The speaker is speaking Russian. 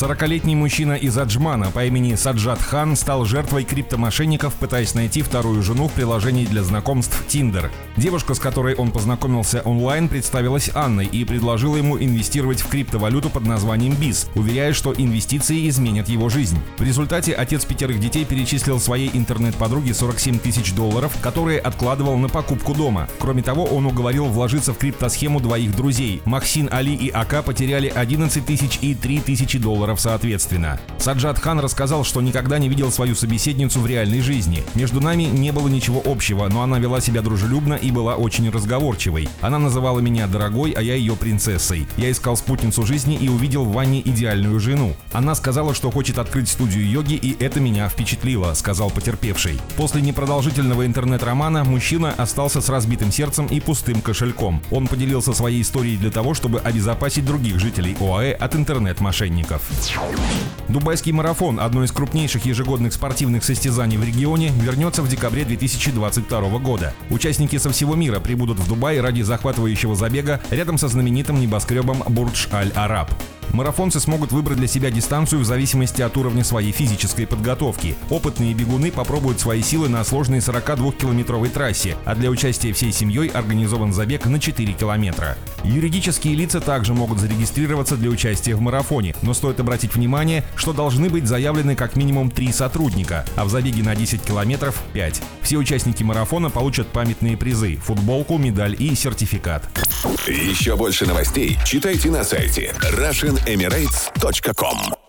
40-летний мужчина из Аджмана по имени Саджат Хан стал жертвой криптомошенников, пытаясь найти вторую жену в приложении для знакомств Tinder. Девушка, с которой он познакомился онлайн, представилась Анной и предложила ему инвестировать в криптовалюту под названием BIS, уверяя, что инвестиции изменят его жизнь. В результате отец пятерых детей перечислил своей интернет-подруге 47 тысяч долларов, которые откладывал на покупку дома. Кроме того, он уговорил вложиться в криптосхему двоих друзей. Максин Али и Ака потеряли 11 тысяч и 3 тысячи долларов долларов соответственно. Саджад Хан рассказал, что никогда не видел свою собеседницу в реальной жизни. Между нами не было ничего общего, но она вела себя дружелюбно и была очень разговорчивой. Она называла меня дорогой, а я ее принцессой. Я искал спутницу жизни и увидел в Ване идеальную жену. Она сказала, что хочет открыть студию йоги, и это меня впечатлило, сказал потерпевший. После непродолжительного интернет-романа мужчина остался с разбитым сердцем и пустым кошельком. Он поделился своей историей для того, чтобы обезопасить других жителей ОАЭ от интернет-мошенников. Дубайский марафон, одно из крупнейших ежегодных спортивных состязаний в регионе, вернется в декабре 2022 года. Участники со всего мира прибудут в Дубай ради захватывающего забега рядом со знаменитым небоскребом Бурдж-Аль-Араб. Марафонцы смогут выбрать для себя дистанцию в зависимости от уровня своей физической подготовки. Опытные бегуны попробуют свои силы на сложной 42-километровой трассе, а для участия всей семьей организован забег на 4 километра. Юридические лица также могут зарегистрироваться для участия в марафоне, но стоит обратить внимание, что должны быть заявлены как минимум 3 сотрудника, а в забеге на 10 километров 5. Все участники марафона получат памятные призы, футболку, медаль и сертификат. Еще больше новостей читайте на сайте Russian emirates.com